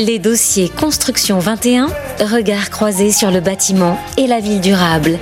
Les dossiers Construction 21, regard croisé sur le bâtiment et la ville durable.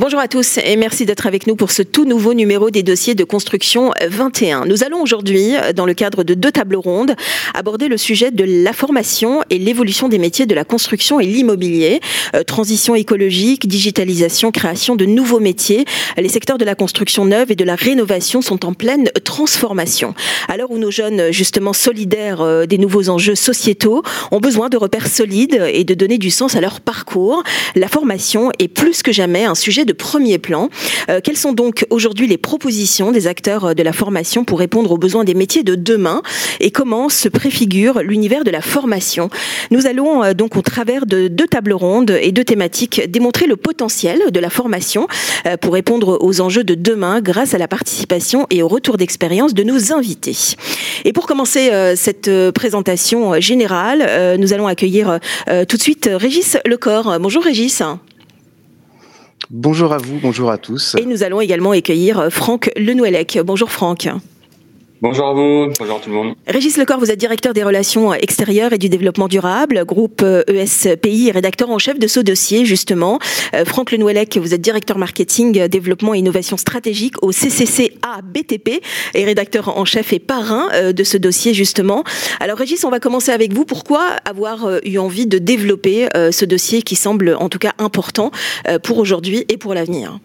Bonjour à tous et merci d'être avec nous pour ce tout nouveau numéro des dossiers de construction 21. Nous allons aujourd'hui, dans le cadre de deux tables rondes, aborder le sujet de la formation et l'évolution des métiers de la construction et l'immobilier. Euh, transition écologique, digitalisation, création de nouveaux métiers. Les secteurs de la construction neuve et de la rénovation sont en pleine transformation. À l'heure où nos jeunes, justement solidaires euh, des nouveaux enjeux sociétaux, ont besoin de repères solides et de donner du sens à leur parcours, la formation est plus que jamais un sujet de premier plan. Euh, quelles sont donc aujourd'hui les propositions des acteurs euh, de la formation pour répondre aux besoins des métiers de demain et comment se préfigure l'univers de la formation? Nous allons euh, donc au travers de deux tables rondes et deux thématiques démontrer le potentiel de la formation pour répondre aux enjeux de demain grâce à la participation et au retour d'expérience de nos invités. Et pour commencer cette présentation générale, nous allons accueillir tout de suite Régis Lecor. Bonjour Régis. Bonjour à vous, bonjour à tous. Et nous allons également accueillir Franck Lenouellec. Bonjour Franck. Bonjour à vous, bonjour à tout le monde. Régis Lecor, vous êtes directeur des relations extérieures et du développement durable, groupe ESPI et rédacteur en chef de ce dossier, justement. Euh, Franck Lenouellec, vous êtes directeur marketing, développement et innovation stratégique au CCCA BTP et rédacteur en chef et parrain euh, de ce dossier, justement. Alors Régis, on va commencer avec vous. Pourquoi avoir euh, eu envie de développer ce dossier qui semble en tout cas important pour aujourd'hui et pour l'avenir?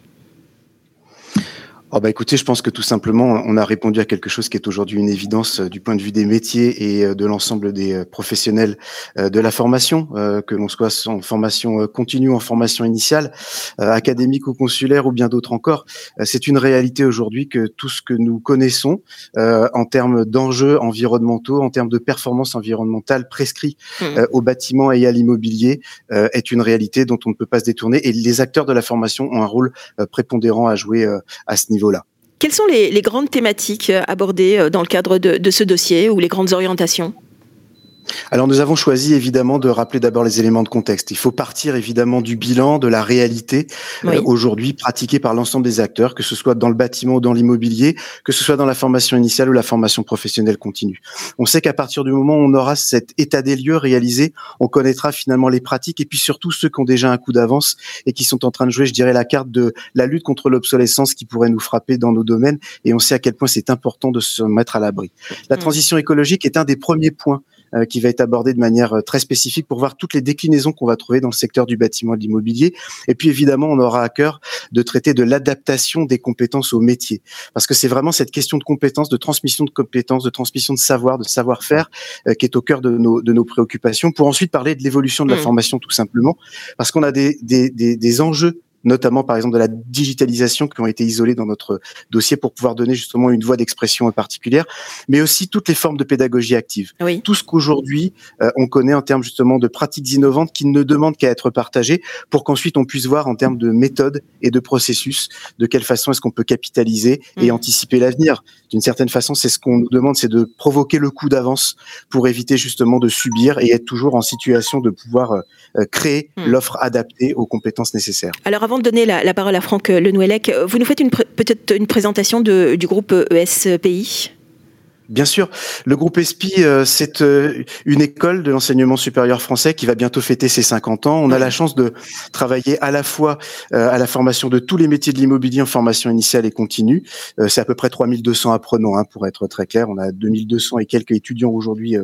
Oh bah écoutez, je pense que tout simplement, on a répondu à quelque chose qui est aujourd'hui une évidence euh, du point de vue des métiers et euh, de l'ensemble des euh, professionnels de la formation, que l'on soit en formation continue, en formation initiale, académique ou consulaire ou bien d'autres encore. C'est une réalité aujourd'hui que tout ce que nous connaissons en termes d'enjeux environnementaux, en termes de performance environnementale prescrit mmh. au bâtiment et à l'immobilier est une réalité dont on ne peut pas se détourner et les acteurs de la formation ont un rôle prépondérant à jouer à ce niveau. Quelles sont les, grandes thématiques euh, abordées euh, dans le cadre de ce dossier ou les grandes orientations? Alors nous avons choisi évidemment de rappeler d'abord les éléments de contexte. Il faut partir évidemment du bilan, de la réalité euh, aujourd'hui pratiquée par l'ensemble des acteurs, que ce soit dans le bâtiment ou dans l'immobilier, que ce soit dans la formation initiale ou la formation professionnelle continue. On sait qu'à partir du moment où on aura cet état des lieux réalisé, on connaîtra finalement les pratiques et puis surtout ceux qui ont déjà un coup d'avance et qui sont en train de jouer, je dirais, la carte de la lutte contre l'obsolescence qui pourrait nous frapper dans nos domaines. Et on sait à quel point c'est important de se mettre à l'abri. La mmh. transition écologique est un des premiers points qui va être abordé de manière euh, très spécifique pour voir toutes les déclinaisons qu'on va trouver dans le secteur du bâtiment et de l'immobilier. Et puis évidemment, on aura à cœur de traiter de l'adaptation des compétences au métier, parce que c'est vraiment cette question de compétences, de transmission de compétences, de transmission de savoir, de savoir-faire, euh, qui est au cœur de nos, de nos préoccupations. Pour ensuite parler de l'évolution de la mmh. formation, tout simplement, parce qu'on a des, des, des, des enjeux notamment par exemple de la digitalisation qui ont été isolées dans notre dossier pour pouvoir donner justement une voie d'expression particulière, mais aussi toutes les formes de pédagogie active. Tout ce qu'aujourd'hui euh, on connaît en termes justement de pratiques innovantes qui ne demandent qu'à être partagées pour qu'ensuite on puisse voir en termes de méthodes et de processus de quelle façon est-ce qu'on peut capitaliser et mmh. anticiper l'avenir. D'une certaine façon, c'est ce qu'on nous demande, c'est de provoquer le coup d'avance pour éviter justement de subir et être toujours en situation de pouvoir euh, créer mmh. l'offre adaptée aux compétences nécessaires. Alors avant de donner la, parole à Franck Lenouellec, vous nous faites peut-être une présentation du groupe ESPI Bien sûr, le groupe ESPI, euh, c'est euh, une école de l'enseignement supérieur français qui va bientôt fêter ses 50 ans. On a la chance de travailler à la fois euh, à la formation de tous les métiers de l'immobilier en formation initiale et continue. c'est à peu près 3200 apprenants, hein, pour être très clair. On a 2200 et quelques étudiants aujourd'hui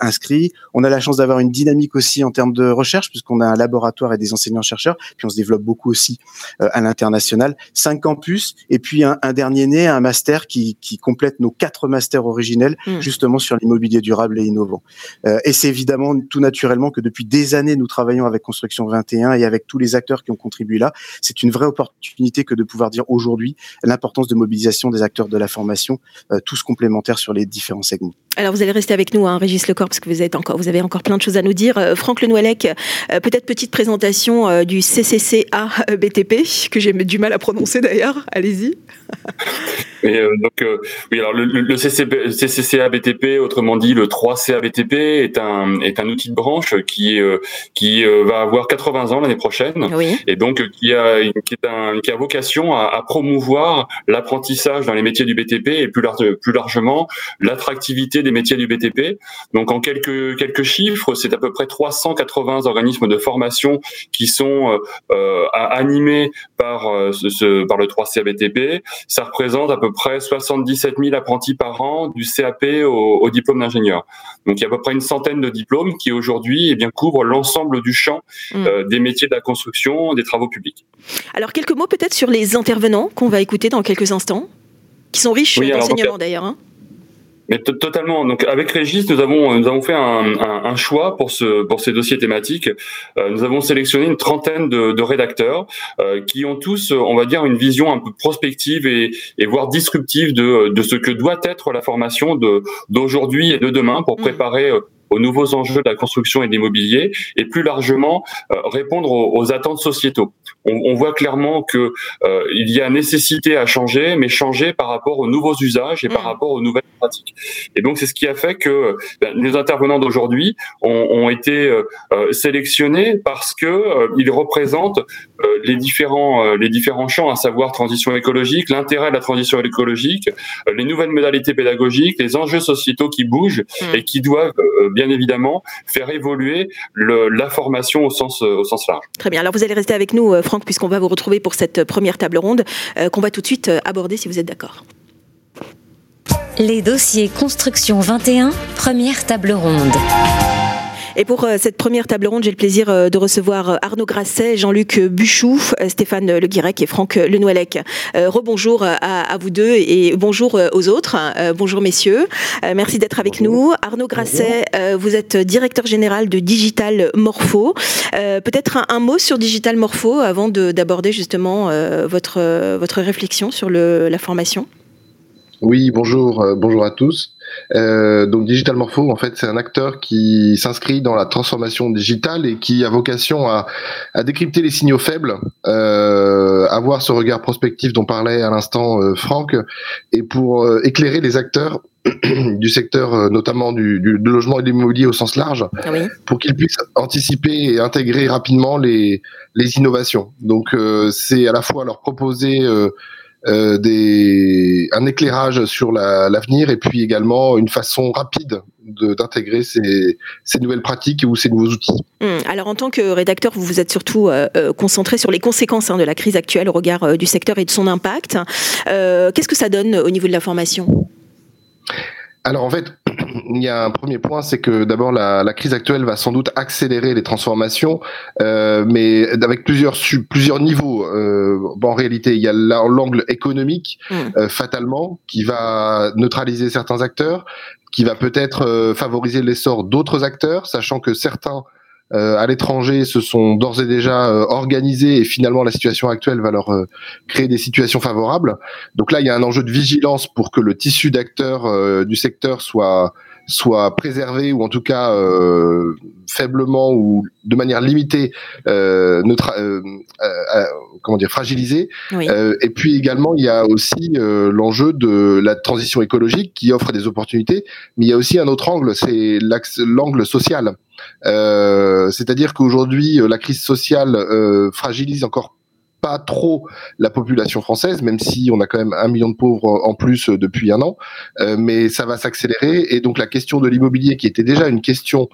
inscrits. On a la chance d'avoir une dynamique aussi en termes de recherche, puisqu'on a un laboratoire et des enseignants-chercheurs, puis on se développe beaucoup aussi à l'international. Cinq campus, et puis un, un, dernier né, un master qui, qui complète nos quatre masters originelle, mm. justement sur l'immobilier durable et innovant. Euh, et c'est évidemment tout naturellement que depuis des années, nous travaillons avec Construction 21 et avec tous les acteurs qui ont contribué là. C'est une vraie opportunité que de pouvoir dire aujourd'hui l'importance de mobilisation des acteurs de la formation, euh, tous complémentaires sur les différents segments. Alors vous allez rester avec nous, hein, Régis Lecor, parce que vous, êtes encore, vous avez encore plein de choses à nous dire. Euh, Franck Lenouellec, peut-être petite présentation du CCCA BTP, que j'ai du mal à prononcer d'ailleurs. Allez-y. donc, oui, alors le, le CCP, CCCA BTP, autrement dit le 3CA BTP, est un est un outil de branche qui euh, qui euh, va avoir 80 ans l'année prochaine et donc qui a qui est un qui a vocation à, à promouvoir l'apprentissage dans les métiers du BTP et plus large, plus largement l'attractivité des métiers du BTP. Donc en quelques quelques chiffres, c'est à peu près 380 organismes de formation qui sont animés par ce, par le 3C BTP. Ça représente à peu près 77 000 apprentis par an du CAP au, au diplôme d'ingénieur. Donc il y a à peu près une centaine de diplômes qui aujourd'hui eh bien couvrent l'ensemble du champ mm. euh, des métiers de la construction, des travaux publics. Alors quelques mots peut-être sur les intervenants qu'on va écouter dans quelques instants, qui sont riches d'enseignements d'ailleurs. Hein. Mais totalement. Donc avec Régis, nous avons nous avons fait un, un, un, choix pour ce pour ces dossiers thématiques. Euh, nous avons sélectionné une trentaine de, de rédacteurs euh, qui ont tous, on va dire, une vision un peu prospective et, et voire disruptive de de ce que doit être la formation de d'aujourd'hui et de demain pour mmh. préparer euh, aux nouveaux enjeux de la construction et de l'immobilier et plus largement euh, répondre aux, attentes sociétaux. On, on, voit clairement que euh, il y a nécessité à changer, mais changer par rapport aux nouveaux usages et par mm. rapport aux nouvelles pratiques. Et donc c'est ce qui a fait que ben, les intervenants d'aujourd'hui ont, ont, été euh, sélectionnés parce que ils représentent les différents les différents champs, à savoir transition écologique, l'intérêt de la transition écologique, les nouvelles modalités pédagogiques, les enjeux sociétaux qui bougent mm. et qui doivent bien évidemment faire évoluer la formation au sens, au sens large. Très bien. Alors vous allez rester avec nous, euh, Franck, puisqu'on va vous retrouver pour cette première table ronde euh, qu'on va tout de suite euh, aborder si vous êtes d'accord. Les dossiers Construction 21, première table ronde. Et pour euh, cette première table ronde, j'ai le plaisir euh, de recevoir euh, Arnaud Grasset, Jean-Luc Buchou, Stéphane Le Guirec et Franck Lenouellec. Rebonjour à, vous deux et bonjour aux autres. Bonjour messieurs. Merci d'être avec nous. Arnaud Grasset, vous êtes directeur général de Digital Morpho. Peut-être un, mot sur Digital Morpho avant d'aborder justement votre, votre réflexion sur le, la formation? Oui, bonjour, bonjour à tous. Euh, donc Digital Morpho, en fait, c'est un acteur qui s'inscrit dans la transformation digitale et qui a vocation à, à décrypter les signaux faibles, euh, avoir ce regard prospectif dont parlait à l'instant euh, Franck, et pour euh, éclairer les acteurs du secteur, euh, notamment du, du, logement et de l'immobilier au sens large, ah pour qu'ils puissent anticiper et intégrer rapidement les, les innovations. Donc, c'est à la fois leur proposer euh, des, un éclairage sur l'avenir et puis également une façon rapide d'intégrer ces, ces, nouvelles pratiques ou ces nouveaux outils. Hum, alors en tant que rédacteur, vous vous êtes surtout euh, euh, concentré sur les conséquences hein, de la crise actuelle au regard du secteur et de son impact. Qu'est-ce que ça donne au niveau de la formation? Alors en fait, il y a un premier point, c'est que d'abord la, la, crise actuelle va sans doute accélérer les transformations, euh, mais avec plusieurs plusieurs niveaux. Euh, en réalité, il y a l'angle économique, mmh. euh, fatalement, qui va neutraliser certains acteurs, qui va peut-être euh, favoriser l'essor d'autres acteurs, sachant que certains euh, à l'étranger se sont d'ores et déjà euh, organisés et finalement la situation actuelle va leur euh, créer des situations favorables. Donc là, il y a un enjeu de vigilance pour que le tissu d'acteurs du secteur soit soit préservé ou en tout cas faiblement ou de manière limitée neutra comment dire fragilisé. et puis également, il y a aussi l'enjeu de la transition écologique qui offre des opportunités, mais il y a aussi un autre angle, c'est l'angle social. Euh, c'est-à-dire qu'aujourd'hui, euh, la crise sociale euh, fragilise encore pas trop la population française, même si on a quand même un million de pauvres en plus depuis un an, mais ça va s'accélérer. Et donc la question de l'immobilier, qui était déjà une question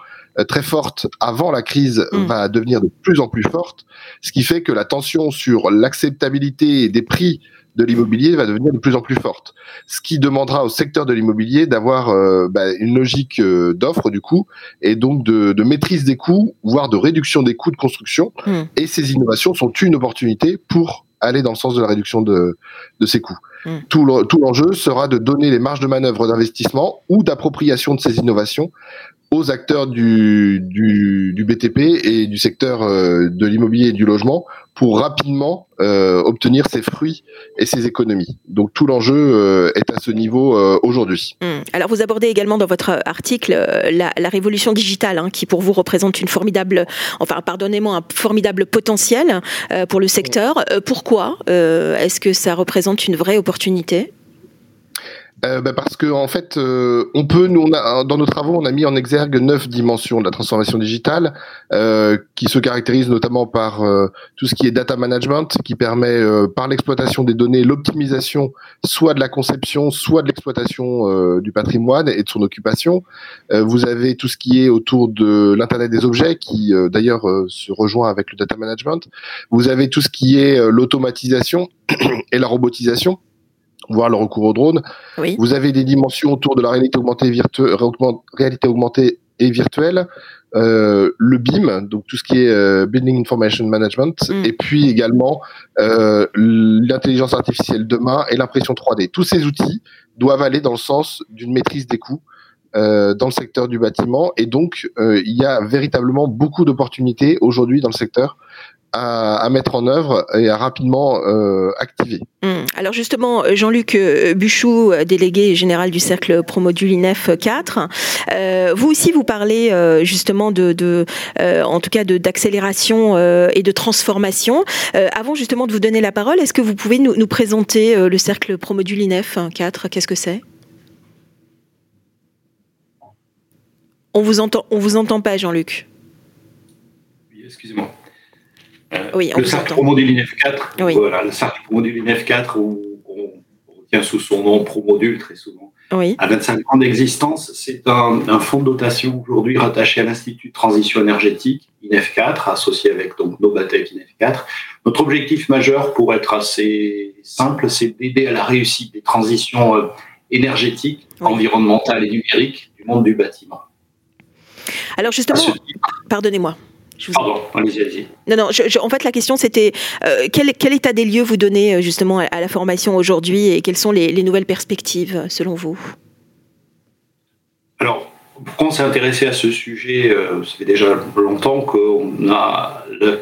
très forte avant la crise, mm. va devenir de plus en plus forte, ce qui fait que la tension sur l'acceptabilité des prix de l'immobilier va devenir de plus en plus forte. Ce qui demandera au secteur de l'immobilier d'avoir euh, bah, une logique euh, d'offre du coup et donc de, de, maîtrise des coûts, voire de réduction des coûts de construction. Hmm. Et ces innovations sont une opportunité pour aller dans le sens de la réduction de, de ces coûts. Hmm. Tout l'enjeu sera de donner les marges de manœuvre d'investissement ou d'appropriation de ces innovations aux acteurs du, du, du BTP et du secteur euh, de l'immobilier et du logement pour rapidement euh, obtenir ses fruits et ses économies. Donc tout l'enjeu euh, est à ce niveau euh, aujourd'hui. Hum. Alors vous abordez également dans votre article euh, la, la, révolution digitale, hein, qui pour vous représente une formidable, enfin pardonnez-moi, un formidable potentiel euh, pour le secteur. pourquoi est-ce que ça représente une vraie opportunité? Euh, bah, parce que en fait, euh, on peut, nous, on a, dans nos travaux, on a mis en exergue neuf dimensions de la transformation digitale, euh, qui se caractérisent notamment par euh, tout ce qui est data management, qui permet par l'exploitation des données, l'optimisation, soit de la conception, soit de l'exploitation du patrimoine et de son occupation. vous avez tout ce qui est autour de l'internet des objets, qui d'ailleurs se rejoint avec le data management. Vous avez tout ce qui est l'automatisation et la robotisation voire le recours au drone. Vous avez des dimensions autour de la réalité augmentée, réalité augmentée et virtuelle, euh, le BIM, donc tout ce qui est euh, Building Information Management, mm. et puis également euh, l'intelligence artificielle demain et l'impression 3D. Tous ces outils doivent aller dans le sens d'une maîtrise des coûts dans le secteur du bâtiment, et donc il y a véritablement beaucoup d'opportunités aujourd'hui dans le secteur à, mettre en œuvre et à rapidement euh, activer. Hum. Alors justement, Jean-Luc euh, Buchou, euh, délégué général du cercle Promodule INEF 4, vous aussi vous parlez justement de, de en tout cas d'accélération et de transformation. avant justement de vous donner la parole, est-ce que vous pouvez nous, nous présenter le cercle Promodule INEF 4 Qu'est-ce que c'est? On vous entend, on vous entend pas, Jean-Luc. Oui, excusez-moi. Euh, le cercle Promodule INEF 4, voilà, le cercle Promodule INEF 4, où on, retient sous son nom Promodule très souvent, oui. à 25 ans d'existence. C'est un, fonds de dotation aujourd'hui rattaché à l'Institut de transition énergétique INEF 4, associé avec donc Nobatec INEF 4. Notre objectif majeur, pour être assez simple, c'est d'aider à la réussite des transitions euh, énergétiques, environnementales et numériques du monde du bâtiment. Alors justement, pardonnez-moi. Pardon, allez-y, allez-y. Non, non, en fait, la question, c'était euh, quel, état des lieux vous donnez euh, justement à, la formation aujourd'hui et quelles sont les, nouvelles perspectives selon vous? Alors, pourquoi on s'est intéressé à ce sujet euh, Ça fait déjà longtemps qu'on a la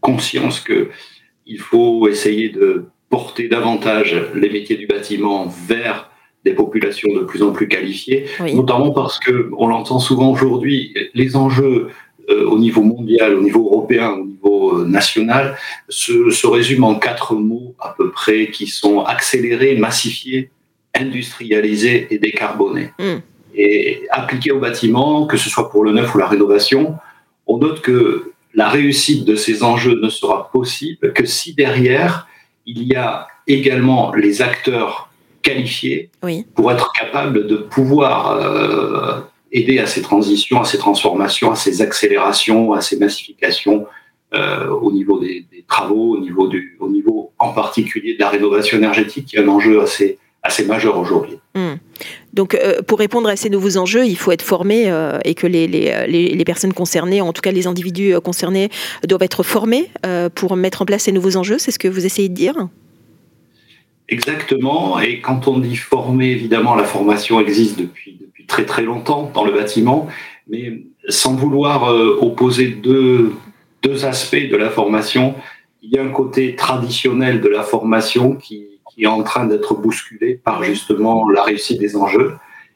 conscience qu'il faut essayer de porter davantage les métiers du bâtiment vers des populations de plus en plus qualifiées, notamment parce que on l'entend souvent aujourd'hui, les enjeux euh, au niveau mondial, au niveau européen, au niveau euh, national, se, se résume en quatre mots à peu près qui sont accélérés, massifiés, industrialisés et décarbonés. Hmm. Et appliqués au bâtiment, que ce soit pour le neuf ou la rénovation, on note que la réussite de ces enjeux ne sera possible que si derrière, il y a également les acteurs qualifiés pour être capables de pouvoir euh, aider à ces transitions, à ces transformations, à ces accélérations, à ces massifications euh, au niveau des, travaux, au niveau, du, au niveau en particulier de la rénovation énergétique, qui est un enjeu assez, assez majeur aujourd'hui. Hmm. Donc, euh, pour répondre à ces nouveaux enjeux, il faut être formé euh, et que les, les, les, personnes concernées, en tout cas les individus concernés, doivent être formés pour mettre en place ces nouveaux enjeux. C'est ce que vous essayez de dire? Exactement. Et quand on dit former, évidemment, la formation existe depuis très très longtemps dans le bâtiment, mais sans vouloir euh, opposer deux, deux aspects de la formation, il y a un côté traditionnel de la formation qui, qui est en train d'être bousculé par justement la réussite des enjeux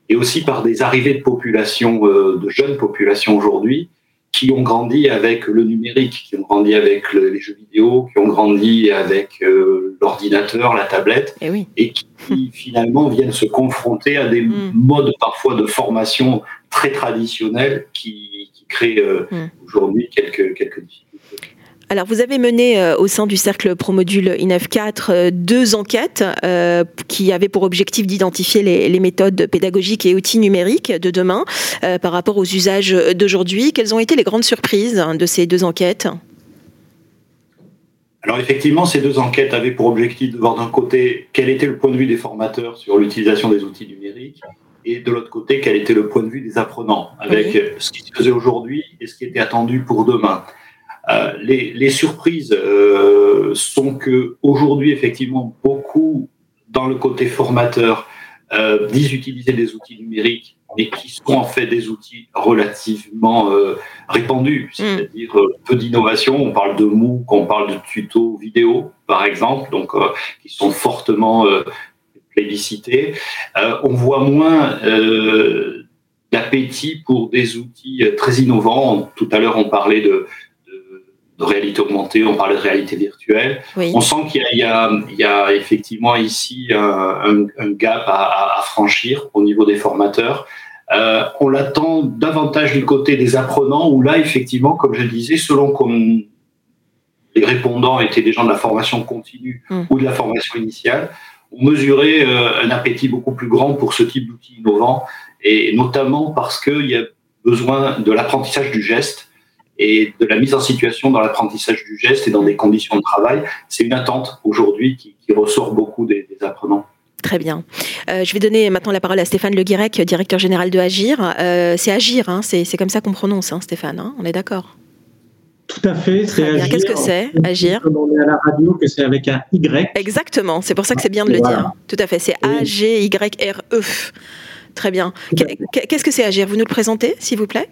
et aussi par des arrivées de populations, euh, de jeunes populations aujourd'hui, qui ont grandi avec le numérique, qui ont grandi avec les jeux vidéo, qui ont grandi avec euh, l'ordinateur, la tablette, eh et, qui finalement viennent se confronter à des mm. modes parfois de formation très traditionnels qui, créent euh, mm. aujourd'hui quelques, quelques difficultés. Alors, vous avez mené euh, au sein du cercle Promodule INEF 4 euh, deux enquêtes euh, qui avaient pour objectif d'identifier les, méthodes pédagogiques et outils numériques de demain par rapport aux usages d'aujourd'hui. Quelles ont été les grandes surprises hein, de ces deux enquêtes? Alors effectivement, ces deux enquêtes avaient pour objectif de voir d'un côté quel était le point de vue des formateurs sur l'utilisation des outils numériques et de l'autre côté quel était le point de vue des apprenants avec ce qui se faisait aujourd'hui et ce qui était attendu pour demain. Euh, les, surprises euh, sont que aujourd'hui, effectivement, beaucoup dans le côté formateur euh, disent utiliser des outils numériques, mais qui sont en fait des outils relativement répandus, mm. c'est-à-dire peu d'innovation. On parle de MOOC, on parle de tutos vidéo, par exemple, donc qui sont fortement plébiscités. on voit moins d'appétit pour des outils très innovants. Tout à l'heure, on parlait de de réalité augmentée, on parlait de réalité virtuelle. On sent qu'il y, y, a effectivement ici un, un gap à, à, franchir au niveau des formateurs. Euh, on l'attend davantage du côté des apprenants, où là, effectivement, comme je disais, selon qu'on les répondants étaient des gens de la formation continue hmm. ou de la formation initiale, on mesurait euh, un appétit beaucoup plus grand pour ce type d'outils innovants, et notamment parce qu'il y a besoin de l'apprentissage du geste et de la mise en situation dans l'apprentissage du geste et dans des conditions de travail. C'est une attente aujourd'hui qui, ressort beaucoup des, apprenants. Très bien. Euh, je vais donner maintenant la parole à Stéphane Le Guirec, directeur général de Agir. Euh, c'est Agir, hein, c'est comme ça qu'on prononce, hein, Stéphane, hein, on est d'accord? Tout à fait, c'est Agir. Qu'est-ce que c'est, Agir? On est à la radio que c'est avec un Y. Exactement, c'est pour ça que c'est bien de le dire. Tout à fait, c'est A-G-Y-R-E. Très bien. Qu'est-ce que c'est Agir? Vous nous le présentez, s'il vous plaît?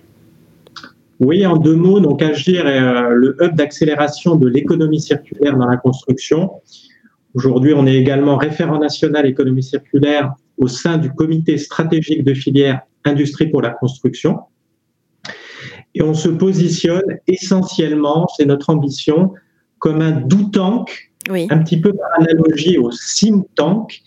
Oui, en deux mots, donc Agir est euh, le hub d'accélération de l'économie circulaire dans la construction. Aujourd'hui, on est également référent national économie circulaire au sein du comité stratégique de filière industrie pour la construction. Et on se positionne essentiellement, c'est notre ambition, comme un do tank, un petit peu par analogie au sim tank.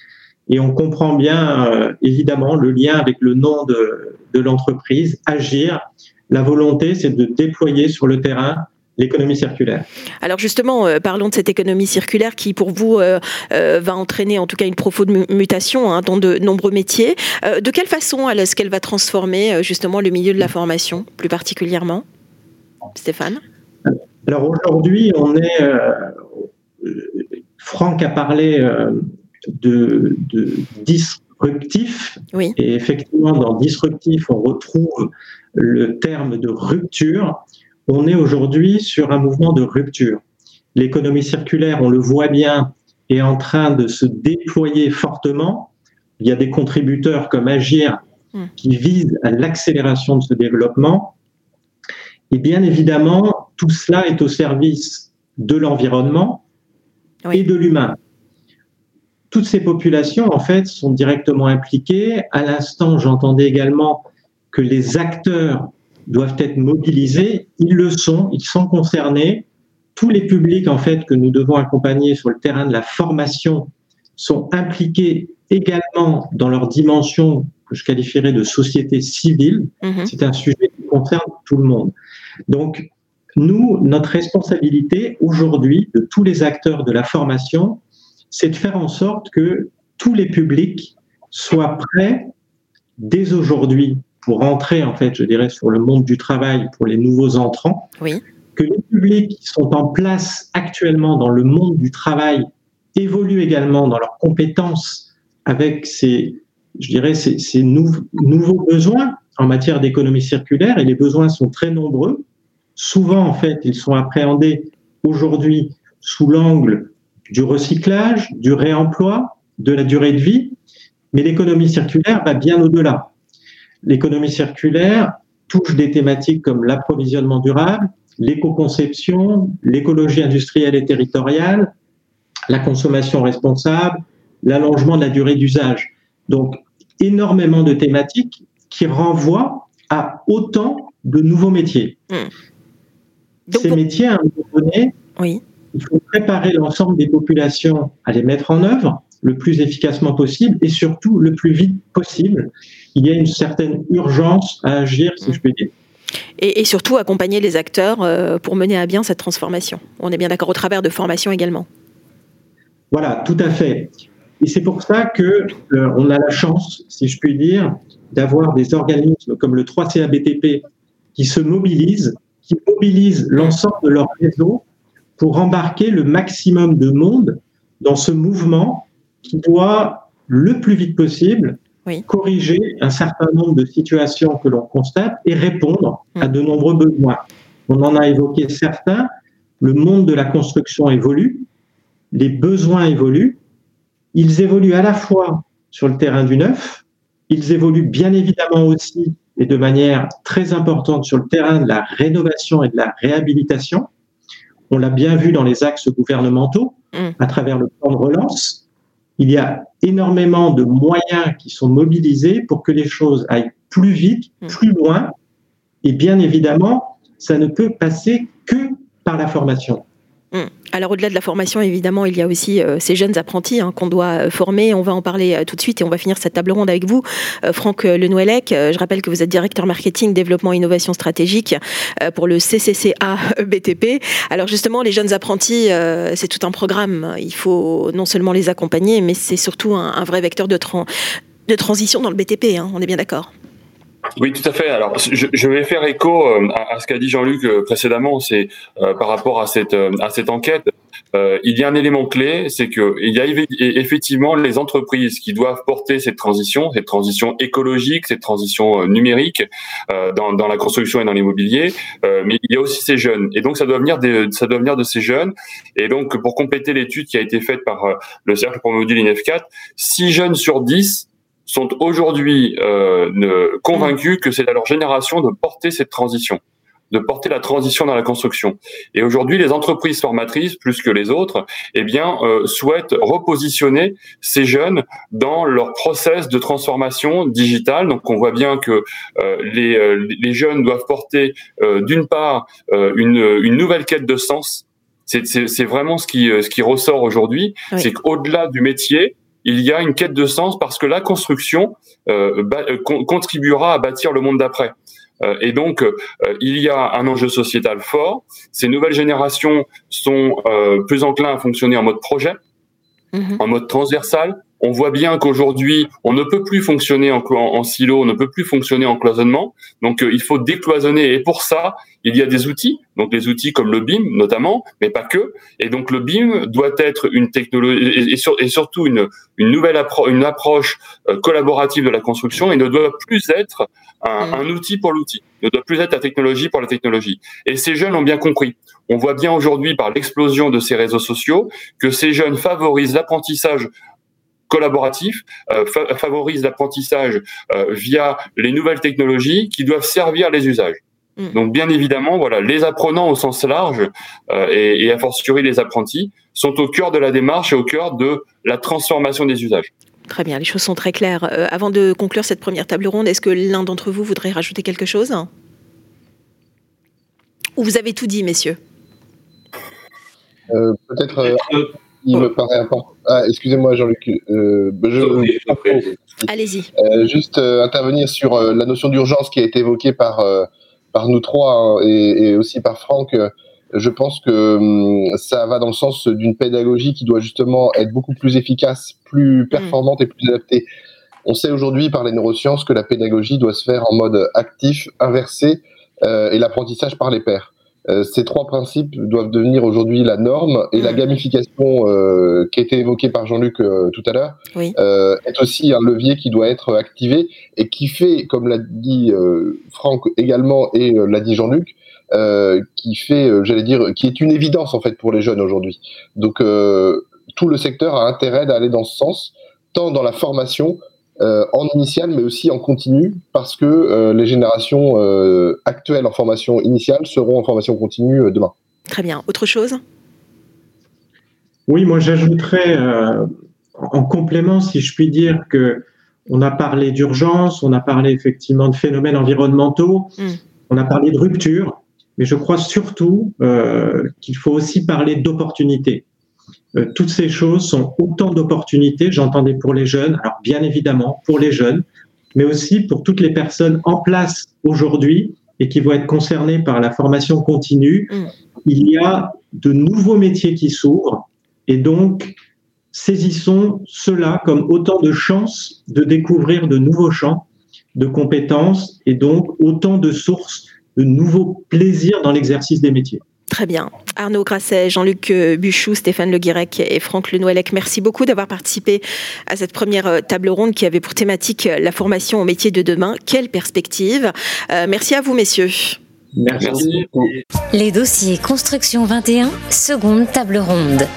Et on comprend bien, euh, évidemment, le lien avec le nom de, de l'entreprise, Agir, la volonté, c'est de déployer sur le terrain l'économie circulaire. Alors justement, euh, parlons de cette économie circulaire qui, pour vous, euh, euh, va entraîner en tout cas une profonde mutation hein, dans de nombreux métiers. de quelle façon est-ce qu'elle va transformer justement le milieu de la formation, plus particulièrement? Stéphane? Alors aujourd'hui, on est... Franck a parlé de, de disruptif. Oui. Et effectivement, dans disruptif, on retrouve le terme de rupture, on est aujourd'hui sur un mouvement de rupture. L'économie circulaire, on le voit bien, est en train de se déployer fortement. Il y a des contributeurs comme Agir hmm. qui visent à l'accélération de ce développement. Et bien évidemment, tout cela est au service de l'environnement et de l'humain. Toutes ces populations, en fait, sont directement impliquées. À l'instant, j'entendais également que les acteurs doivent être mobilisés, ils le sont, ils sont concernés. Tous les publics en fait que nous devons accompagner sur le terrain de la formation sont impliqués également dans leur dimension que je qualifierais de société civile. Mhm. C'est un sujet qui concerne tout le monde. Donc, nous, notre responsabilité aujourd'hui de tous les acteurs de la formation, c'est de faire en sorte que tous les publics soient prêts dès aujourd'hui pour rentrer, en fait, je dirais, sur le monde du travail pour les nouveaux entrants, oui. que les publics qui sont en place actuellement dans le monde du travail évoluent également dans leurs compétences avec ces, je dirais, ces, ces nouveaux besoins en matière d'économie circulaire, et les besoins sont très nombreux. Souvent, en fait, ils sont appréhendés aujourd'hui sous l'angle du recyclage, du réemploi, de la durée de vie, mais l'économie circulaire va bien au-delà. L'économie circulaire touche des thématiques comme l'approvisionnement durable, l'éco-conception, l'écologie industrielle et territoriale, la consommation responsable, l'allongement de la durée d'usage. Donc, énormément de thématiques qui renvoient à autant de nouveaux métiers. Hmm. Ces métiers, à un moment donné, oui. il faut préparer l'ensemble des populations à les mettre en œuvre le plus efficacement possible et surtout le plus vite possible. Il y a une certaine urgence à agir, si je puis dire. Et, surtout accompagner les acteurs euh, pour mener à bien cette transformation. On est bien d'accord au travers de formation également. Voilà, tout à fait. Et c'est pour ça que euh, on a la chance, si je puis dire, d'avoir des organismes comme le 3CABTP qui se mobilisent, qui mobilisent l'ensemble de leur réseau pour embarquer le maximum de monde dans ce mouvement qui doit le plus vite possible corriger un certain nombre de situations que l'on constate et répondre à mm. de nombreux besoins. On en a évoqué certains. Le monde de la construction évolue, les besoins évoluent. Ils évoluent à la fois sur le terrain du neuf, ils évoluent bien évidemment aussi et de manière très importante sur le terrain de la rénovation et de la réhabilitation. On l'a bien vu dans les axes gouvernementaux mm. à travers le plan de relance il y a énormément de moyens qui sont mobilisés pour que les choses aillent plus vite, mm. plus loin. Et bien évidemment, ça ne peut passer que par la formation. Hum. Alors au-delà de la formation, évidemment, il y a aussi euh, ces jeunes apprentis hein, qu'on doit euh, former. On va en parler euh, tout de suite et on va finir cette table ronde avec vous, Franck Lenouellec. je rappelle que vous êtes directeur marketing, développement, innovation stratégique pour le CCCA BTP. Alors justement, les jeunes apprentis, c'est tout un programme. Il faut non seulement les accompagner, mais c'est surtout un, vrai vecteur de, de transition dans le BTP. Hein. on est bien d'accord? Oui, tout à fait. Alors, je, vais faire écho euh, à, ce qu'a dit Jean-Luc euh, précédemment. C'est euh, par rapport à cette à cette enquête. il y a un élément clé, c'est que il y a effectivement les entreprises qui doivent porter cette transition, cette transition écologique, cette transition numérique dans, dans la construction et dans l'immobilier. mais il y a aussi ces jeunes, et donc ça doit venir de ça doit venir de ces jeunes. Et donc, pour compléter l'étude qui a été faite par le cercle pour module INF4, 6 jeunes sur 10 sont aujourd'hui euh, convaincus que c'est à leur génération de porter cette transition, de porter la transition dans la construction. Et aujourd'hui, les entreprises formatrices, plus que les autres, eh bien, euh, souhaitent repositionner ces jeunes dans leur process de transformation digitale. Donc, on voit bien que euh, les, euh, les, jeunes doivent porter, euh, d'une part, une, une nouvelle quête de sens. C'est vraiment ce qui, ce qui ressort aujourd'hui, c'est qu'au-delà du métier, il y a une quête de sens parce que la construction euh, euh, contribuera à bâtir le monde d'après. Euh, et donc, il y a un enjeu sociétal fort. Ces nouvelles générations sont plus enclins à fonctionner en mode projet, mhm. en mode transversal, on voit bien qu'aujourd'hui, on ne peut plus fonctionner en, en, silo, on ne peut plus fonctionner en cloisonnement. Donc, euh, il faut décloisonner. Et pour ça, il y a des outils, donc des outils comme le BIM notamment, mais pas que. Et donc, le BIM doit être une technologie et, surtout une, une nouvelle approche, une approche euh, collaborative de la construction et ne doit plus être un, mmh. un outil pour l'outil, ne doit plus être la technologie pour la technologie. Et ces jeunes ont bien compris. On voit bien aujourd'hui par l'explosion de ces réseaux sociaux que ces jeunes favorisent l'apprentissage collaboratif euh, favorise l'apprentissage euh, via les nouvelles technologies qui doivent servir les usages. Mm. Donc bien évidemment, voilà, les apprenants au sens large euh, et, et a fortiori les apprentis sont au cœur de la démarche et au cœur de la transformation des usages. Très bien, les choses sont très claires. avant de conclure cette première table ronde, est-ce que l'un d'entre vous voudrait rajouter quelque chose? Ou vous avez tout dit, messieurs? Peut-être il me paraît important. Ah, excusez-moi, Jean-Luc. Euh, bah, Allez-y. Euh, juste euh, intervenir sur la notion d'urgence qui a été évoquée par, par nous trois hein, et, aussi par Franck. Je pense que hum, ça va dans le sens d'une pédagogie qui doit justement être beaucoup plus efficace, plus mm. performante et plus adaptée. On sait aujourd'hui par les neurosciences que la pédagogie doit se faire en mode actif, inversé, et l'apprentissage par les pairs. Euh, ces trois principes doivent devenir aujourd'hui la norme et la mm. gamification euh, qui a été évoquée par Jean-Luc euh, tout à l'heure est aussi un levier qui doit être activé et qui fait, comme l'a dit Franck également et l'a dit Jean-Luc, qui fait, j'allais dire, qui est une évidence en fait pour les jeunes aujourd'hui. Donc tout le secteur a intérêt d'aller dans ce sens, tant dans la formation en initial, mais aussi en continu, parce que euh, les générations euh, actuelles en formation initiale seront en formation continue demain. Très bien. Autre chose? Oui, moi j'ajouterais en complément, si je puis dire, que on a parlé d'urgence, on a parlé effectivement de phénomènes environnementaux, hmm. on a parlé de rupture, mais je crois surtout qu'il faut aussi parler d'opportunités. Euh, toutes ces choses sont autant d'opportunités, j'entendais pour les jeunes, alors bien évidemment pour les jeunes, mais aussi pour toutes les personnes en place aujourd'hui et qui vont être concernées par la formation continue. Mm. Il y a de nouveaux métiers qui s'ouvrent et donc saisissons cela comme autant de chances de découvrir de nouveaux champs de compétences et donc autant de sources de nouveaux plaisirs dans l'exercice des métiers. Très bien. Arnaud Grasset, Jean-Luc euh, Buchou, Stéphane Le Guirec et Franck Lenoëlec, merci beaucoup d'avoir participé à cette première euh, table ronde qui avait pour thématique euh, la formation au métier de demain. Quelle perspective Merci à vous, messieurs. Merci. Les dossiers Construction 21, seconde table ronde.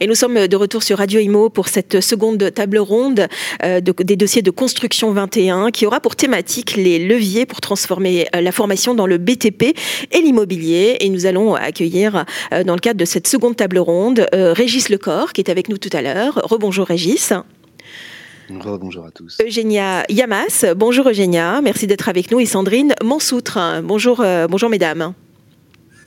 Et nous sommes de retour sur Radio Imo pour cette seconde table ronde euh, des dossiers de construction 21 qui aura pour thématique les leviers pour transformer euh, la formation dans le BTP et l'immobilier. Et nous allons accueillir euh, dans le cadre de cette seconde table ronde Régis Lecor qui est avec nous tout à l'heure. Rebonjour Régis. Bonjour à tous. Eugénia Yamas, bonjour Eugénia, merci d'être avec nous. Et Sandrine Mansoutre, bonjour, bonjour mesdames.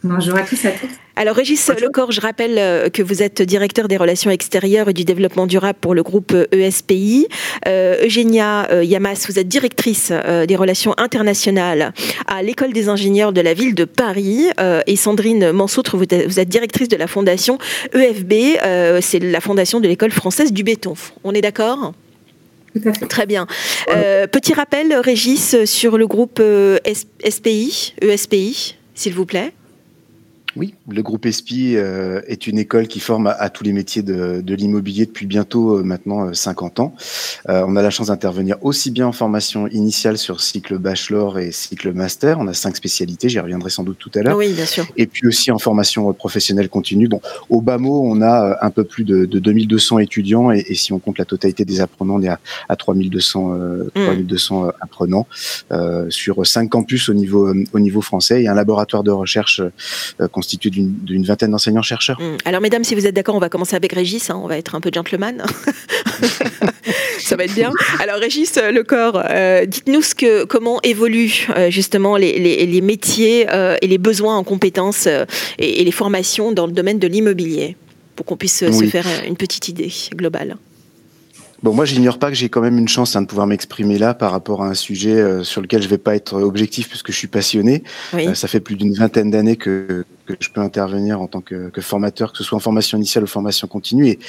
Bonjour à tous et à toutes. Alors Régis Lecor, je rappelle euh, que vous êtes directeur des relations extérieures et du développement durable pour le groupe ESPI. Euh, Eugénia euh, Yamas, vous êtes directrice des relations internationales à l'école des ingénieurs de la ville de Paris. et Sandrine Mansoutre, vous êtes, directrice de la fondation EFB, c'est la fondation de l'école française du béton. On est d'accord? Très bien. petit rappel, Régis, sur le groupe SPI, ESPI, s'il vous plaît. Oui, le groupe ESPI euh, est une école qui forme à, tous les métiers de, l'immobilier depuis bientôt euh, maintenant 50 euh, ans. on a la chance d'intervenir aussi bien en formation initiale sur cycle bachelor et cycle master. On a cinq spécialités, j'y reviendrai sans doute tout à l'heure. Oui, bien sûr. Et puis aussi en formation professionnelle continue. Bon, au bas mot, on a un peu plus de, 2200 étudiants et, si on compte la totalité des apprenants, on est à, à 3200, 3200 mm. apprenants sur cinq campus au niveau, au niveau français et un laboratoire de recherche constitué d'une vingtaine d'enseignants-chercheurs. Hum. Alors, mesdames, si vous êtes d'accord, on va commencer avec Régis. Hein. on va être un peu gentleman. Ça va être bien. Alors, Régis Le Corps, euh, dites-nous ce que, comment évoluent euh, justement les, métiers euh, et les besoins en compétences et, les formations dans le domaine de l'immobilier pour qu'on puisse se faire une petite idée globale. Bon, moi, j'ignore pas que j'ai quand même une chance hein, de pouvoir m'exprimer là par rapport à un sujet sur lequel je vais pas être objectif puisque je suis passionné. ça fait plus d'une vingtaine d'années que, que je peux intervenir en tant que, que, formateur, que ce soit en formation initiale ou formation continue. Et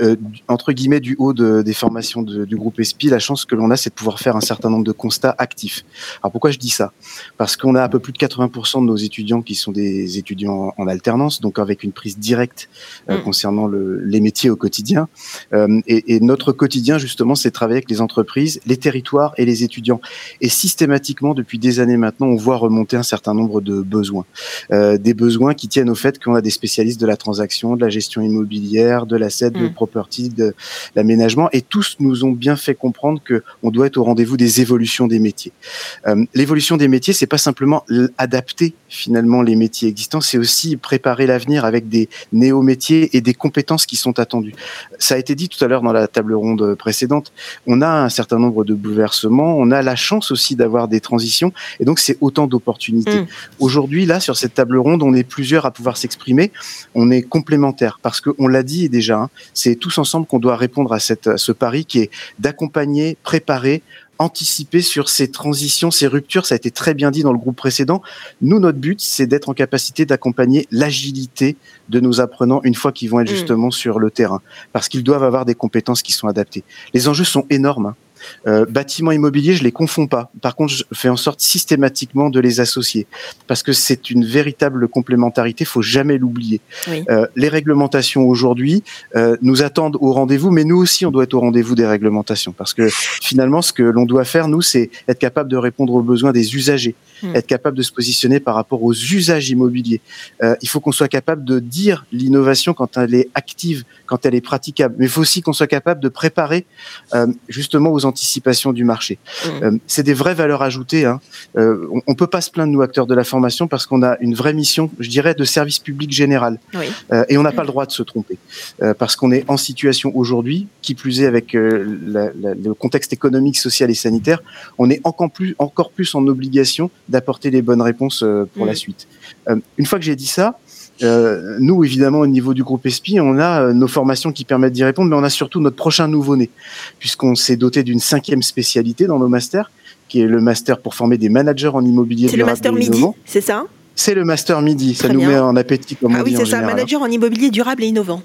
euh, entre guillemets, du haut de, des formations de, du groupe ESPI, la chance que l'on a, c'est de pouvoir faire un certain nombre de constats actifs. Alors pourquoi je dis ça? Parce qu'on a un peu plus de 80% de nos étudiants qui sont des étudiants en, alternance, donc avec une prise directe euh, mm. concernant le, les métiers au quotidien. Euh, et, et, notre quotidien, justement, c'est travailler avec les entreprises, les territoires et les étudiants. Et systématiquement, depuis des années maintenant, on voit remonter un certain nombre de besoins. Euh, des besoins qui tiennent au fait qu'on a des spécialistes de la transaction, de la gestion immobilière, de l'asset, de mm. property, de l'aménagement, et tous nous ont bien fait comprendre que on doit être au rendez-vous des évolutions des métiers. Euh, l'évolution des métiers, c'est pas simplement adapter finalement les métiers existants, c'est aussi préparer l'avenir avec des néo-métiers et des compétences qui sont attendues. Ça a été dit tout à l'heure dans la table ronde précédente. On a un certain nombre de bouleversements, on a la chance aussi d'avoir des transitions, et donc c'est autant d'opportunités. Mm. Aujourd'hui, là, sur cette table ronde, on est plusieurs à pouvoir s'exprimer, on est complémentaires parce qu'on l'a dit déjà, hein, c'est tous ensemble qu'on doit répondre à, cette, ce pari qui est d'accompagner, préparer, anticiper sur ces transitions, ces ruptures. Ça a été très bien dit dans le groupe précédent. Nous, notre but, c'est d'être en capacité d'accompagner l'agilité de nos apprenants une fois qu'ils vont être mmh. justement sur le terrain, parce qu'ils doivent avoir des compétences qui sont adaptées. Les enjeux sont énormes. Hein. Euh, bâtiments immobiliers, je les confonds pas. Par contre, je fais en sorte systématiquement de les associer parce que c'est une véritable complémentarité. Faut jamais l'oublier. Euh, les réglementations aujourd'hui euh, nous attendent au rendez-vous, mais nous aussi, on doit être au rendez-vous des réglementations parce que finalement, ce que l'on doit faire, nous, c'est être capable de répondre aux besoins des usagers, hmm. être capable de se positionner par rapport aux usages immobiliers. Euh, il faut qu'on soit capable de dire l'innovation quand elle est active, quand elle est praticable, mais il faut aussi qu'on soit capable de préparer euh, justement aux anticipation du marché. Mmh. Euh, c'est des vraies valeurs ajoutées. Hein. Euh, on, on peut pas se plaindre nous acteurs de la formation parce qu'on a une vraie mission, je dirais, de service public général. Euh, et on n'a pas le droit de se tromper parce qu'on est en situation aujourd'hui, qui plus est avec le contexte économique, social et sanitaire, on est encore plus, encore plus en obligation d'apporter les bonnes réponses pour la mmh. suite. une fois que j'ai dit ça, euh, nous, évidemment, au niveau du groupe ESPI, on a euh, nos formations qui permettent d'y répondre, mais on a surtout notre prochain nouveau-né, puisqu'on s'est doté d'une cinquième spécialité dans nos masters, qui est le master pour former des managers en immobilier C'est le master midi, c'est ça? C'est le master midi, ça nous met en appétit, comme ah oui, c'est ça, manager en immobilier durable et innovant.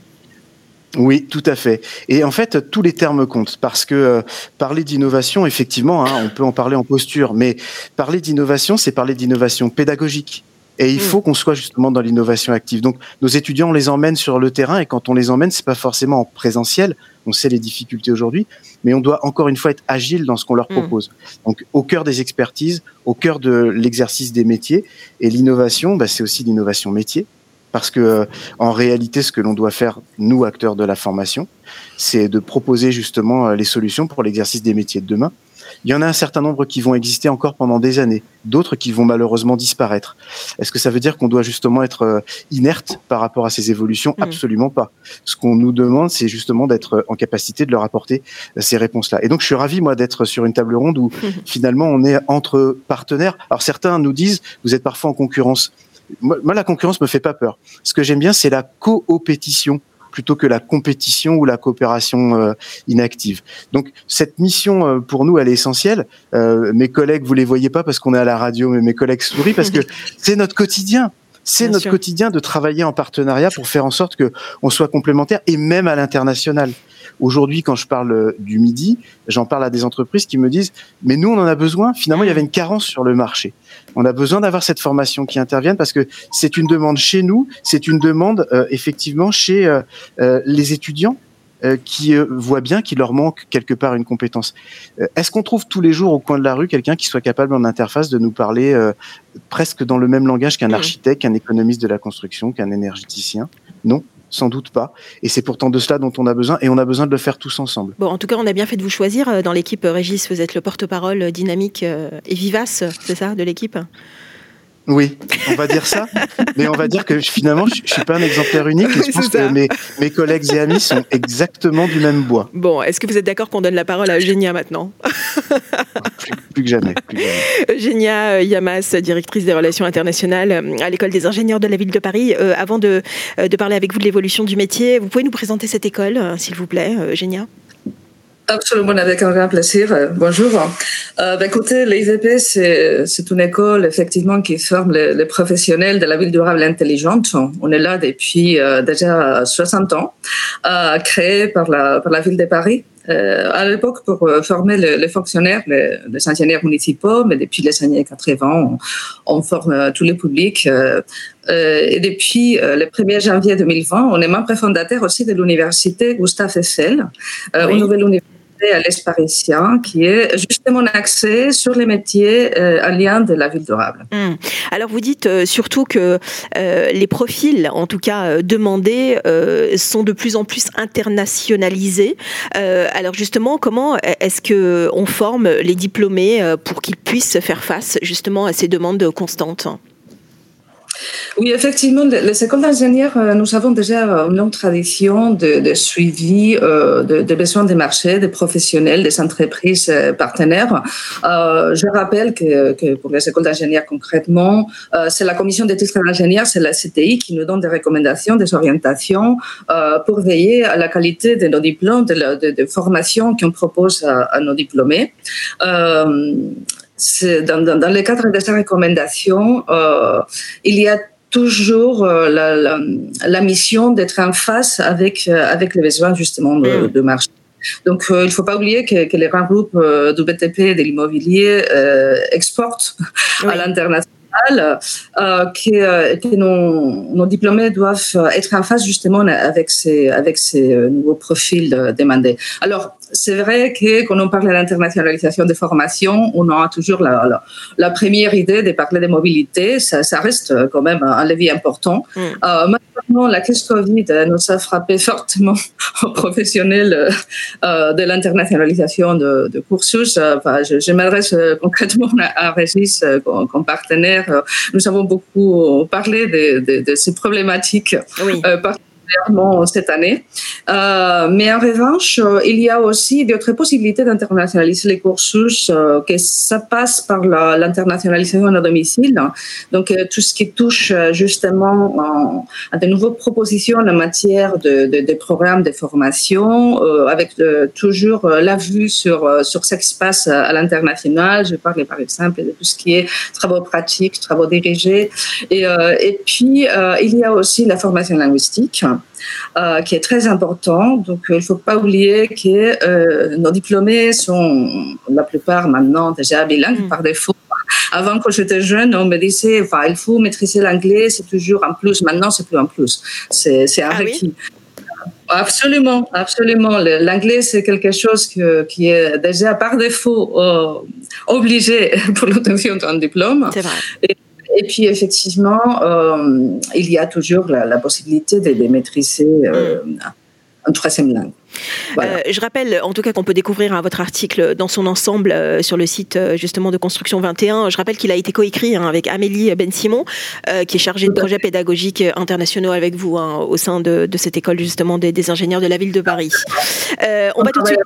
Oui, tout à fait. Et en fait, tous les termes comptent parce que euh, parler d'innovation, effectivement, hein, on peut en parler en posture, mais parler d'innovation, c'est parler d'innovation pédagogique. Et il mm. faut qu'on soit justement dans l'innovation active. Donc, nos étudiants, on les emmène sur le terrain et quand on les emmène, c'est pas forcément en présentiel. On sait les difficultés aujourd'hui, mais on doit encore une fois être agile dans ce qu'on leur mm. propose. Donc, au cœur des expertises, au cœur de l'exercice des métiers. Et l'innovation, bah, c'est aussi l'innovation métier. Parce que, euh, en réalité, ce que l'on doit faire, nous, acteurs de la formation, c'est de proposer justement euh, les solutions pour l'exercice des métiers de demain. Il y en a un certain nombre qui vont exister encore pendant des années, d'autres qui vont malheureusement disparaître. Est-ce que ça veut dire qu'on doit justement être euh, inerte par rapport à ces évolutions? Mmh. Absolument pas. Ce qu'on nous demande, c'est justement d'être en capacité de leur apporter ces réponses-là. Et donc, je suis ravi, moi, d'être sur une table ronde où finalement on est entre partenaires. Alors, certains nous disent, vous êtes parfois en concurrence. Moi, la concurrence me fait pas peur. Ce que j'aime bien, c'est la coopétition plutôt que la compétition ou la coopération euh, inactive. Donc cette mission euh, pour nous elle est essentielle. Euh, mes collègues vous les voyez pas parce qu'on est à la radio, mais mes collègues sourient parce que c'est notre quotidien. C'est notre quotidien de travailler en partenariat pour faire en sorte que on soit complémentaires et même à l'international. Aujourd'hui, quand je parle du midi, j'en parle à des entreprises qui me disent mais nous on en a besoin. Finalement, il y avait une carence sur le marché. On a besoin d'avoir cette formation qui intervienne parce que c'est une demande chez nous, c'est une demande euh, effectivement chez euh, euh, les étudiants qui voient bien qu'il leur manque quelque part une compétence. Est-ce qu'on trouve tous les jours au coin de la rue quelqu'un qui soit capable en interface de nous parler presque dans le même langage qu'un mmh. architecte, qu'un économiste de la construction, qu'un énergéticien? Non? Sans doute pas. Et c'est pourtant de cela dont on a besoin, et on a besoin de le faire tous ensemble. Bon, en tout cas, on a bien fait de vous choisir euh, dans l'équipe euh, Régis. Vous êtes le porte-parole euh, dynamique et vivace, c'est ça, de l'équipe? Oui, on va dire ça, mais on va dire que finalement, je, ne suis pas un exemplaire unique. Et je pense que mes, mes, collègues et amis sont exactement du même bois. Bon, est-ce que vous êtes d'accord qu'on donne la parole à Eugénia maintenant? Plus, que jamais, Eugénia Yamas, directrice des relations internationales à l'école des ingénieurs de la ville de Paris. Euh, avant de, de parler avec vous de l'évolution du métier, vous pouvez nous présenter cette école, s'il vous plaît, Eugénia? Absolument, avec un grand plaisir. Bonjour. Euh, ben, écoutez, l'IVP, c'est, une école effectivement qui forme les, professionnels de la ville durable intelligente. On est là depuis euh, déjà 60 ans, euh, créé par la, par la ville de Paris. Euh, à l'époque, pour euh, former les, fonctionnaires, les, les, ingénieurs municipaux, mais depuis les années 80, on, on forme euh, tous les publics. Euh, et depuis le 1er janvier 2020, on est membre fondateur aussi de l'université Gustave Eiffel, oui. une nouvelle université à l'Esparitien, qui est justement axé sur les métiers euh, en lien de la ville durable. Mmh. Alors vous dites euh, surtout que euh, les profils, en tout cas euh, demandés, sont de plus en plus internationalisés. Alors justement, comment est-ce que on forme les diplômés pour qu'ils puissent faire face justement à ces demandes constantes? Oui, effectivement, les écoles d'ingénieurs, euh, nous avons déjà une longue tradition de, suivi euh, de, de, besoins des marchés, des professionnels, des entreprises euh, partenaires. Euh, je rappelle que, pour les écoles d'ingénieurs concrètement, euh, c'est la commission des titres d'ingénieurs, c'est la CTI qui nous donne des recommandations, des orientations euh, pour veiller à la qualité de nos diplômes, de, la, de, de formation qu'on propose à, nos diplômés dans, dans, dans, le cadre de ces recommandations, euh, il y a toujours euh, la, la, la, mission d'être en face avec, euh, avec les besoins justement de, de marché. Donc, euh, il ne faut pas oublier que, que les grands groupes euh, du BTP et de l'immobilier euh, exportent oui. à l'international. Que, que nos, nos, diplômés doivent être en face justement avec ces, avec ces nouveaux profils demandés. Alors, c'est vrai que quand on parle de l'internationalisation des formations, on a toujours la, la, la, première idée de parler de mobilité. Ça, ça reste quand même un levier important. Mm. Euh, maintenant, la crise Covid nous a frappé fortement aux professionnels euh, de l'internationalisation de, de, cursus. Enfin, je, je m'adresse concrètement à, Régis comme, comme, partenaire. Nous avons beaucoup parlé de, de, de ces problématiques. Oui. Euh, cette année. Euh, mais en revanche, euh, il y a aussi d'autres possibilités d'internationaliser les cursus, euh, que ça passe par l'internationalisation à domicile. Donc, euh, tout ce qui touche justement à de nouvelles propositions en matière de, de, de programmes de formation, avec toujours la vue sur, sur ce qui se passe à l'international. Je parle par exemple de tout ce qui est travaux pratiques, travaux dirigés. Et, et puis, il y a aussi la formation linguistique euh, qui est très important. Donc, il ne faut pas oublier que euh, nos diplômés sont la plupart maintenant déjà bilingues mm. par défaut. Avant, quand j'étais jeune, on me disait, enfin, il faut maîtriser l'anglais, c'est toujours un plus. Maintenant, c'est plus un plus. C'est un ah requis. Oui Absolument, absolument. L'anglais, c'est quelque chose que, qui est déjà par défaut euh, obligé pour l'obtention d'un diplôme. C'est vrai. Et, et puis, effectivement, euh, il y a toujours la, la possibilité de, de maîtriser euh, un troisième langue. Voilà. Euh, je rappelle en tout cas qu'on peut découvrir hein, votre article dans son ensemble euh, sur le site euh, justement de Construction 21. Je rappelle qu'il a été coécrit hein, avec Amélie Ben-Simon, euh, qui est chargée de projets pédagogiques internationaux avec vous hein, au sein de, de, cette école justement des, des, ingénieurs de la ville de Paris. on va tout de suite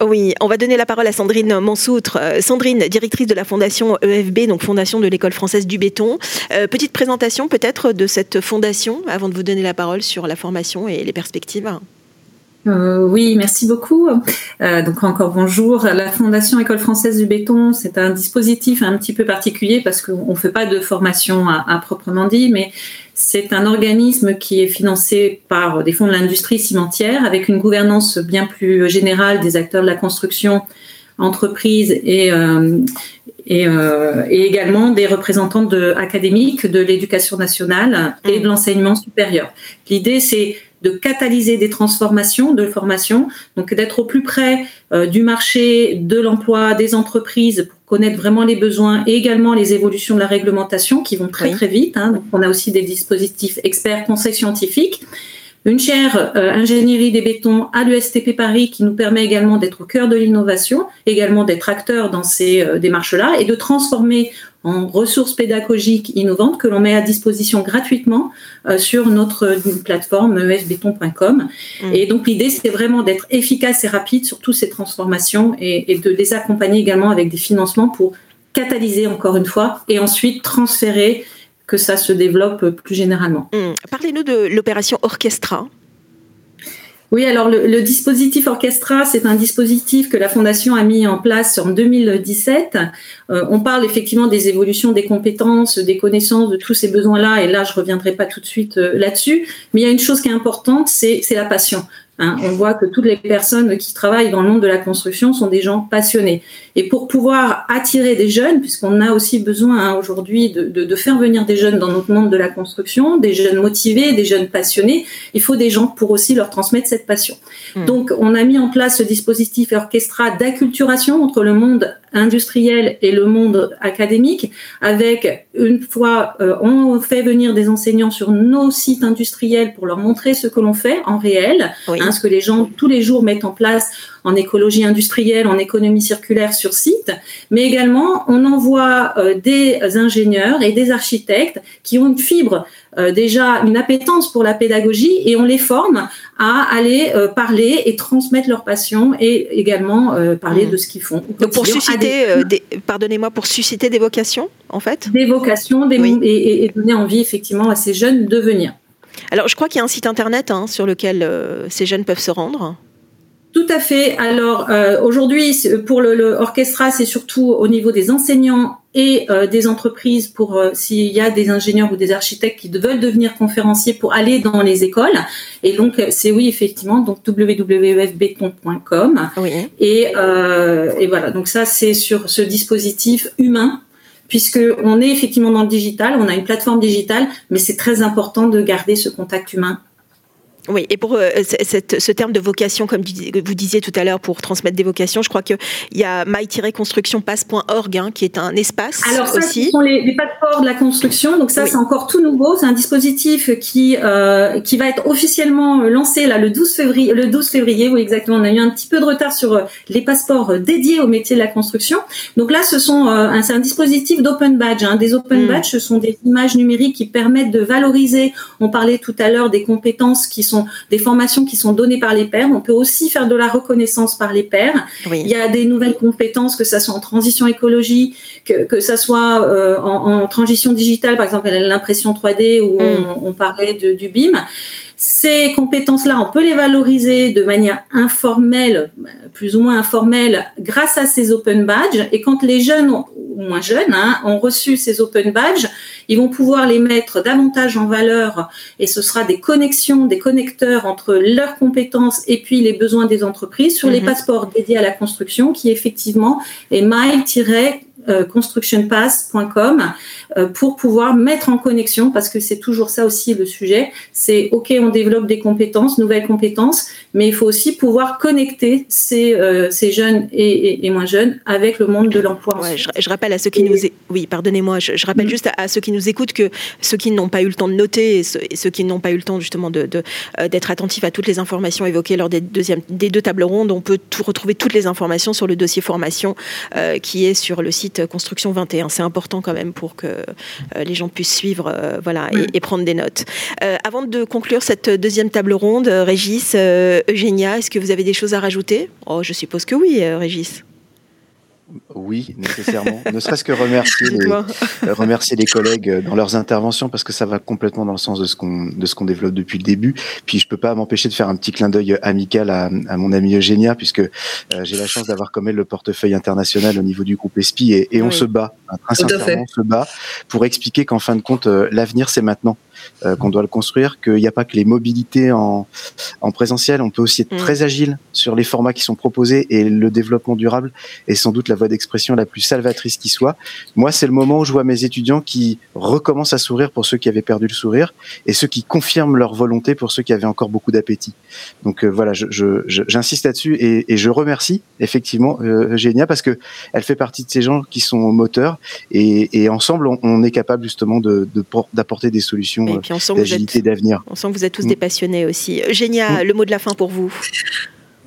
Oui, on va donner la parole à Sandrine Mansoutre. Euh, Sandrine, directrice de la fondation EFB, donc Fondation de l'École française du béton. Euh, petite présentation peut-être de cette fondation avant de vous donner la parole sur la formation et les perspectives. Euh, oui, merci beaucoup. Euh, donc encore bonjour. La Fondation École française du béton, c'est un dispositif un petit peu particulier parce qu'on ne fait pas de formation à, proprement dit, mais c'est un organisme qui est financé par des fonds de l'industrie cimentière avec une gouvernance bien plus générale des acteurs de la construction, entreprises et, euh, et, euh, et, également des représentants de, académiques de l'éducation nationale et de mmh. l'enseignement supérieur. L'idée, c'est de catalyser des transformations de formation, donc d'être au plus près euh, du marché, de l'emploi, des entreprises pour connaître vraiment les besoins et également les évolutions de la réglementation qui vont très très vite. Hein. Donc on a aussi des dispositifs experts conseils scientifiques. Une chaire euh, ingénierie des bétons à l'USTP Paris qui nous permet également d'être au cœur de l'innovation, également d'être acteur dans ces euh, démarches-là et de transformer en ressources pédagogiques innovantes que l'on met à disposition gratuitement euh, sur notre plateforme esbéton.com. Mmh. Et donc l'idée, c'est vraiment d'être efficace et rapide sur toutes ces transformations et, et de les accompagner également avec des financements pour catalyser encore une fois et ensuite transférer que ça se développe plus généralement. Hmm. Parlez-nous de l'opération Orchestra. Oui, alors le, dispositif Orchestra, c'est un dispositif que la Fondation a mis en place en 2017. Euh, on parle effectivement des évolutions des compétences, des connaissances, de tous ces besoins-là, et là, je reviendrai pas tout de suite euh, là-dessus. Mais il y a une chose qui est importante, c'est la passion. Hein, on voit que toutes les personnes qui travaillent dans le monde de la construction sont des gens passionnés. Et pour pouvoir attirer des jeunes, puisqu'on a aussi besoin hein, aujourd'hui de, faire venir des jeunes dans notre monde de la construction, des jeunes motivés, des jeunes passionnés, il faut des gens pour aussi leur transmettre cette passion. Hmm. Donc on a mis en place ce dispositif orchestra d'acculturation entre le monde industriel et le monde académique, avec une fois euh, on fait venir des enseignants sur nos sites industriels pour leur montrer ce que l'on fait en réel, hein, ce que les gens tous les jours mettent en place en écologie industrielle, en économie circulaire sur site, mais également on envoie euh, des ingénieurs et des architectes qui ont une fibre déjà une appétence pour la pédagogie et on les forme à aller euh, parler et transmettre leur passion et également parler mmh. de ce qu'ils font. Donc pour susciter, pardonnez-moi, pour susciter des vocations en fait? Des vocations des, et, et, donner envie effectivement à ces jeunes de venir. Alors je crois qu'il y a un site internet hein, sur lequel ces jeunes peuvent se rendre. Tout à fait. Alors euh, aujourd'hui, pour le, le orchestra, c'est surtout au niveau des enseignants et euh, des entreprises pour euh, s'il y a des ingénieurs ou des architectes qui veulent devenir conférenciers pour aller dans les écoles. Et donc c'est oui effectivement donc www.beton.com oui. et, et voilà donc ça c'est sur ce dispositif humain puisque on est effectivement dans le digital, on a une plateforme digitale, mais c'est très important de garder ce contact humain oui, et pour euh, cette, ce terme de vocation, comme vous disiez tout à l'heure, pour transmettre des vocations, je crois qu'il y a my-constructionpass.org hein, qui est un espace Alors ça, aussi. ce sont les, les passeports de la construction. Donc ça, c'est encore tout nouveau. C'est un dispositif qui euh, qui va être officiellement lancé là le 12 février. Le 12 février, oui exactement. On a eu un petit peu de retard sur euh, les passeports dédiés au métier de la construction. Donc là, ce sont euh, c'est un dispositif d'open badge. Hein. Des open mm. badges, ce sont des images numériques qui permettent de valoriser. On parlait tout à l'heure des compétences qui sont des formations qui sont données par les pairs. On peut aussi faire de la reconnaissance par les pairs. Il y a des nouvelles compétences, que ça soit en transition écologique, que, que ça soit euh, en, transition digitale, par exemple l'impression 3D où mm. on, parlait du BIM. Ces compétences-là, on peut les valoriser de manière informelle, plus ou moins informelle, grâce à ces open badges. Et quand les jeunes ou moins jeunes hein, ont reçu ces open badges, ils vont pouvoir les mettre davantage en valeur et ce sera des connexions, des connecteurs entre leurs compétences et puis les besoins des entreprises sur les mhm. passeports dédiés à la construction qui effectivement est mile euh, constructionpass.com euh, pour pouvoir mettre en connexion, parce que c'est toujours ça aussi le sujet, c'est OK, on développe des compétences, nouvelles compétences, mais il faut aussi pouvoir connecter ces, euh, ces jeunes et, moins jeunes avec le monde de l'emploi. je, rappelle à ceux qui nous... Oui, pardonnez-moi, je, rappelle mm. juste à, ceux qui nous écoutent que ceux qui n'ont pas eu le temps de noter et ceux, qui n'ont pas eu le temps justement d'être de, attentifs à toutes les informations évoquées lors des, deuxième, des deux tables rondes, on peut tout, retrouver toutes les informations sur le dossier formation qui est sur le site site Construction 21. C'est important quand même pour que les gens puissent suivre voilà, et, prendre des notes. avant de conclure cette deuxième table ronde, Régis, Eugénia, est-ce que vous avez des choses à rajouter? Oh, Je suppose que oui, Régis. Oui, nécessairement. ne serait-ce que remercier les, euh, remercier les collègues euh, dans leurs interventions parce que ça va complètement dans le sens de ce qu'on de ce qu'on développe depuis le début. Puis je peux pas m'empêcher de faire un petit clin d'œil amical à, à mon ami Eugénia puisque euh, j'ai la chance d'avoir comme elle le portefeuille international au niveau du groupe ESPI et, et on se bat, très sincèrement, on se bat pour expliquer qu'en fin de compte l'avenir c'est maintenant. Euh, qu'on doit le construire, qu'il n'y a pas que les mobilités en, en présentiel, on peut aussi être mm. très agile sur les formats qui sont proposés et le développement durable est sans doute la voie d'expression la plus salvatrice qui soit. Moi, c'est le moment où je vois mes étudiants qui recommencent à sourire pour ceux qui avaient perdu le sourire et ceux qui confirment leur volonté pour ceux qui avaient encore beaucoup d'appétit. Donc euh, voilà, j'insiste je, là-dessus et, et, je remercie effectivement euh, Eugénia parce que elle fait partie de ces gens qui sont moteurs et, et ensemble on, on, est capable justement de d'apporter des solutions et puis on sent d'avenir. On sent que vous êtes tous mm. des passionnés aussi. Eugénia, mm. le mot de la fin pour vous.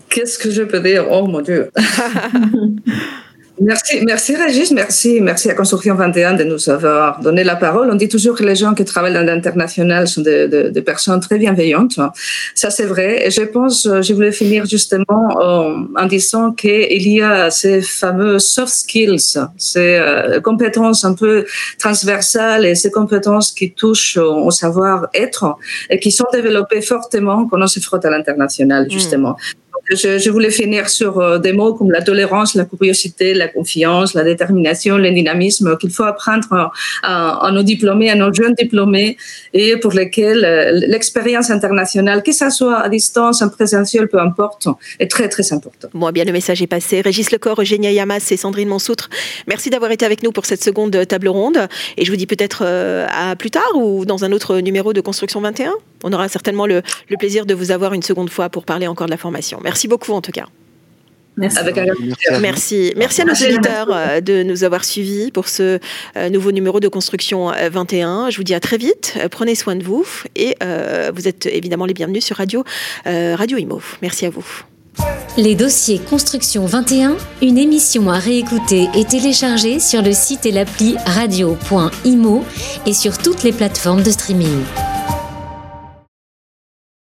Qu'est-ce que je peux dire? Oh mon Dieu Merci, merci Régis, merci, merci à Construction 21 de nous avoir donné la parole. On dit toujours que les gens qui travaillent dans l'international sont des, des, personnes très bienveillantes. Ça, c'est vrai. Et je pense, je voulais finir justement en, en disant qu'il y a ces fameux soft skills, ces euh, compétences un peu transversales et ces compétences qui touchent au savoir-être et qui sont développées fortement quand on se frotte à l'international, hmm. justement. Je, voulais finir sur euh, des mots comme la tolérance, la curiosité, la confiance, la détermination, le dynamisme qu'il faut apprendre à, nos diplômés, à nos jeunes diplômés, et pour lesquels euh, l'expérience internationale, que ce soit à distance, en présentiel, peu importe, est très très importante. Bon, bien le message est passé. Régis Lecor, Eugénia Yamas et Sandrine Monsoutre, merci d'avoir été avec nous pour cette seconde table ronde. Et je vous dis peut-être euh, à plus tard ou dans un autre numéro de Construction 21. On aura certainement le, le plaisir de vous avoir une seconde fois pour parler encore de la formation. Merci beaucoup en tout cas. Merci. Merci. Merci. à nos auditeurs euh, de nous avoir suivis pour ce euh, nouveau numéro de Construction 21. Euh, Je vous dis à très vite. Prenez soin de vous et vous êtes évidemment les bienvenus sur Radio, Radio Imo. Merci à vous. Les dossiers Construction 21, une émission à réécouter et télécharger sur le site et l'appli radio.imo et sur toutes les plateformes de streaming.